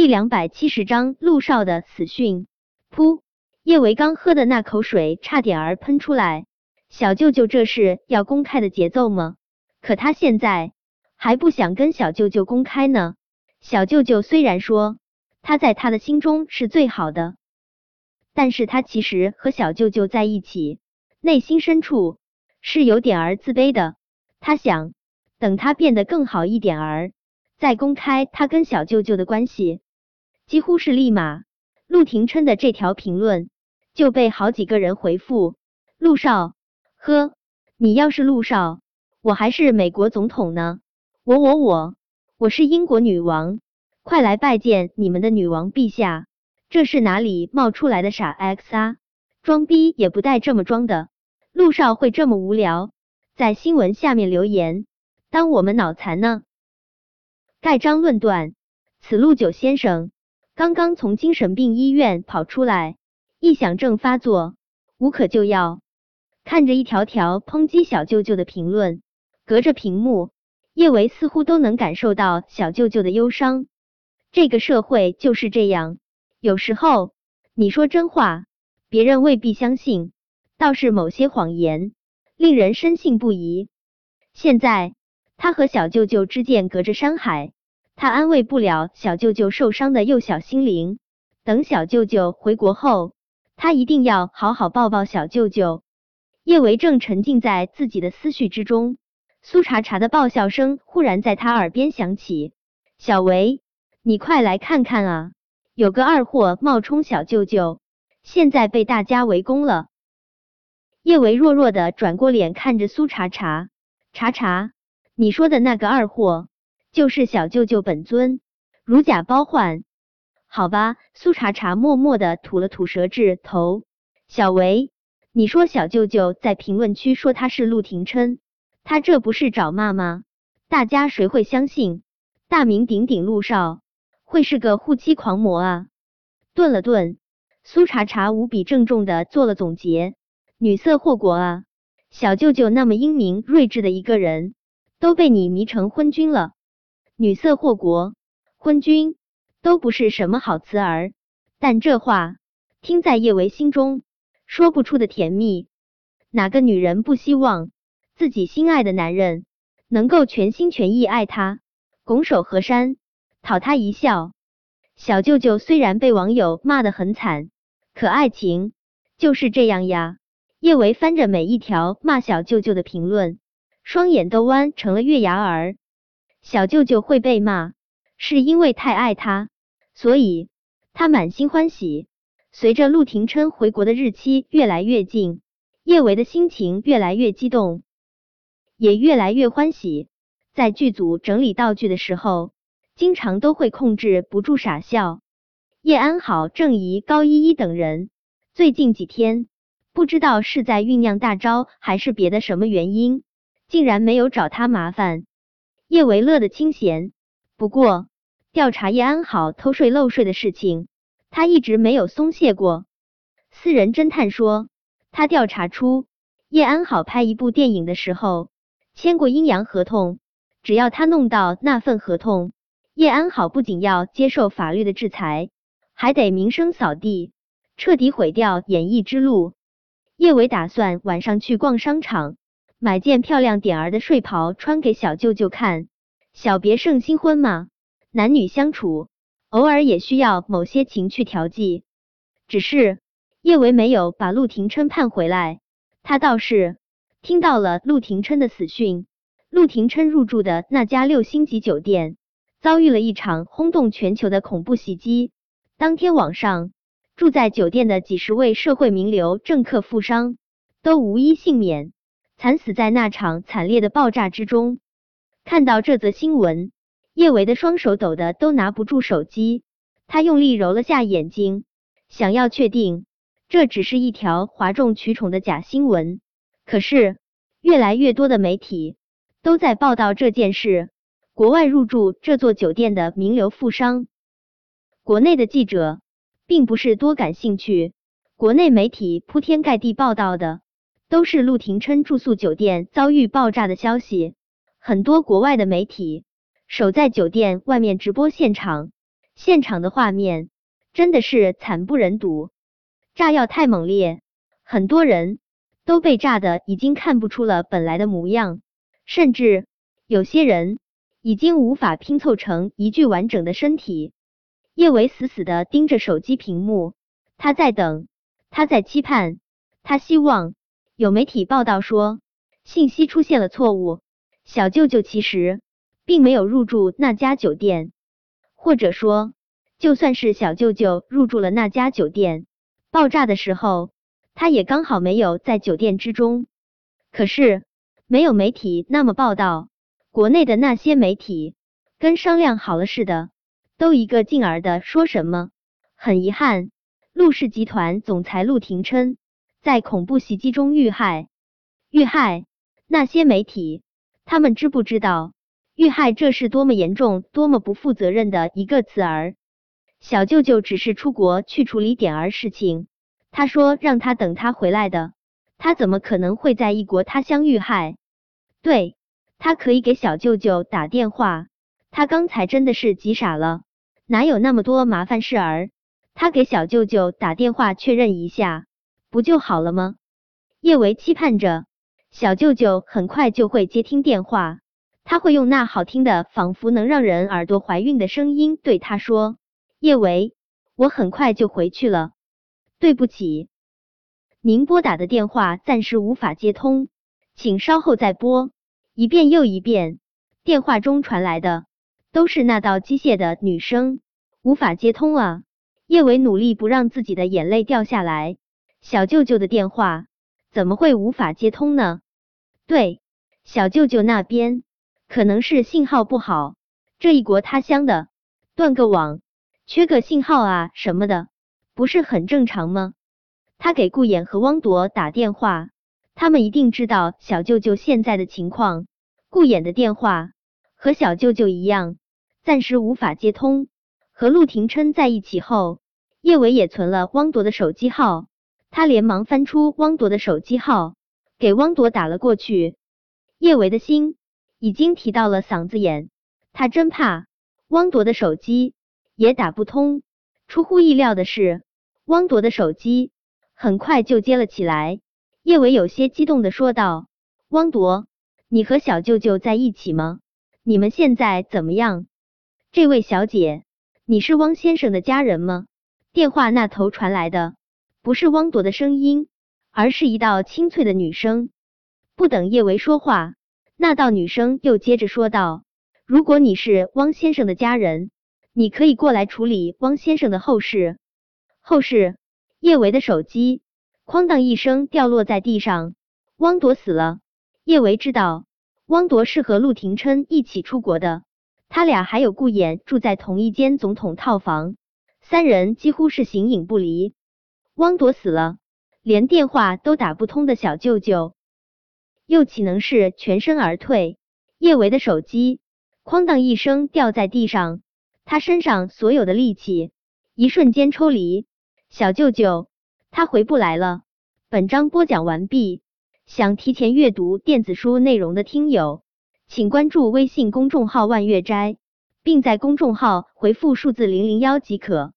第两百七十章陆少的死讯。噗！叶维刚喝的那口水差点儿喷出来。小舅舅这是要公开的节奏吗？可他现在还不想跟小舅舅公开呢。小舅舅虽然说他在他的心中是最好的，但是他其实和小舅舅在一起，内心深处是有点儿自卑的。他想等他变得更好一点儿，再公开他跟小舅舅的关系。几乎是立马，陆廷琛的这条评论就被好几个人回复：“陆少。”呵，你要是陆少，我还是美国总统呢。我我我，我是英国女王，快来拜见你们的女王陛下。这是哪里冒出来的傻 X 啊？装逼也不带这么装的。陆少会这么无聊，在新闻下面留言，当我们脑残呢？盖章论断，此陆九先生刚刚从精神病医院跑出来，臆想症发作，无可救药。看着一条条抨击小舅舅的评论，隔着屏幕，叶维似乎都能感受到小舅舅的忧伤。这个社会就是这样，有时候你说真话，别人未必相信；倒是某些谎言，令人深信不疑。现在他和小舅舅之间隔着山海，他安慰不了小舅舅受伤的幼小心灵。等小舅舅回国后，他一定要好好抱抱小舅舅。叶维正沉浸在自己的思绪之中，苏茶茶的爆笑声忽然在他耳边响起：“小维，你快来看看啊，有个二货冒充小舅舅，现在被大家围攻了。”叶维弱弱的转过脸看着苏茶茶：“茶茶，你说的那个二货就是小舅舅本尊，如假包换？好吧。”苏茶茶默默的吐了吐舌质头：“小维。”你说小舅舅在评论区说他是陆廷琛，他这不是找骂吗？大家谁会相信大名鼎鼎陆少会是个护妻狂魔啊？顿了顿，苏茶茶无比郑重的做了总结：女色祸国啊！小舅舅那么英明睿智的一个人，都被你迷成昏君了。女色祸国，昏君都不是什么好词儿，但这话听在叶维心中。说不出的甜蜜，哪个女人不希望自己心爱的男人能够全心全意爱她，拱手河山，讨她一笑？小舅舅虽然被网友骂得很惨，可爱情就是这样呀。叶维翻着每一条骂小舅舅的评论，双眼都弯成了月牙儿。小舅舅会被骂，是因为太爱他，所以他满心欢喜。随着陆廷琛回国的日期越来越近，叶维的心情越来越激动，也越来越欢喜。在剧组整理道具的时候，经常都会控制不住傻笑。叶安好、郑怡、高依依等人最近几天，不知道是在酝酿大招，还是别的什么原因，竟然没有找他麻烦。叶维乐得清闲。不过，调查叶安好偷税漏税的事情。他一直没有松懈过。私人侦探说，他调查出叶安好拍一部电影的时候签过阴阳合同，只要他弄到那份合同，叶安好不仅要接受法律的制裁，还得名声扫地，彻底毁掉演艺之路。叶伟打算晚上去逛商场，买件漂亮点儿的睡袍穿给小舅舅看。小别胜新婚嘛，男女相处。偶尔也需要某些情趣调剂，只是叶维没有把陆廷琛盼回来，他倒是听到了陆廷琛的死讯。陆廷琛入住的那家六星级酒店遭遇了一场轰动全球的恐怖袭击，当天晚上住在酒店的几十位社会名流、政客、富商都无一幸免，惨死在那场惨烈的爆炸之中。看到这则新闻。叶维的双手抖得都拿不住手机，他用力揉了下眼睛，想要确定这只是一条哗众取宠的假新闻。可是越来越多的媒体都在报道这件事，国外入住这座酒店的名流富商，国内的记者并不是多感兴趣。国内媒体铺天盖地报道的都是陆廷琛住宿酒店遭遇爆炸的消息，很多国外的媒体。守在酒店外面直播现场，现场的画面真的是惨不忍睹，炸药太猛烈，很多人都被炸的已经看不出了本来的模样，甚至有些人已经无法拼凑成一具完整的身体。叶维死死的盯着手机屏幕，他在等，他在期盼，他希望有媒体报道说信息出现了错误，小舅舅其实并没有入住那家酒店，或者说，就算是小舅舅入住了那家酒店，爆炸的时候他也刚好没有在酒店之中。可是没有媒体那么报道，国内的那些媒体跟商量好了似的。都一个劲儿的说什么？很遗憾，陆氏集团总裁陆廷琛在恐怖袭击中遇害。遇害？那些媒体，他们知不知道遇害这是多么严重、多么不负责任的一个词儿？小舅舅只是出国去处理点儿事情，他说让他等他回来的，他怎么可能会在异国他乡遇害？对他可以给小舅舅打电话，他刚才真的是急傻了。哪有那么多麻烦事儿？他给小舅舅打电话确认一下，不就好了吗？叶维期盼着小舅舅很快就会接听电话，他会用那好听的、仿佛能让人耳朵怀孕的声音对他说：“叶维，我很快就回去了。对不起，您拨打的电话暂时无法接通，请稍后再拨。”一遍又一遍，电话中传来的。都是那道机械的女声，无法接通啊！叶伟努力不让自己的眼泪掉下来。小舅舅的电话怎么会无法接通呢？对，小舅舅那边可能是信号不好。这异国他乡的，断个网，缺个信号啊什么的，不是很正常吗？他给顾衍和汪铎打电话，他们一定知道小舅舅现在的情况。顾衍的电话和小舅舅一样。暂时无法接通。和陆廷琛在一起后，叶伟也存了汪铎的手机号。他连忙翻出汪铎的手机号，给汪铎打了过去。叶伟的心已经提到了嗓子眼，他真怕汪铎的手机也打不通。出乎意料的是，汪铎的手机很快就接了起来。叶伟有些激动的说道：“汪铎，你和小舅舅在一起吗？你们现在怎么样？”这位小姐，你是汪先生的家人吗？电话那头传来的不是汪铎的声音，而是一道清脆的女声。不等叶维说话，那道女声又接着说道：“如果你是汪先生的家人，你可以过来处理汪先生的后事。”后事？叶维的手机哐当一声掉落在地上。汪铎死了。叶维知道，汪铎是和陆廷琛一起出国的。他俩还有顾衍住在同一间总统套房，三人几乎是形影不离。汪铎死了，连电话都打不通的小舅舅，又岂能是全身而退？叶维的手机哐当一声掉在地上，他身上所有的力气一瞬间抽离。小舅舅，他回不来了。本章播讲完毕，想提前阅读电子书内容的听友。请关注微信公众号“万月斋”，并在公众号回复数字零零幺即可。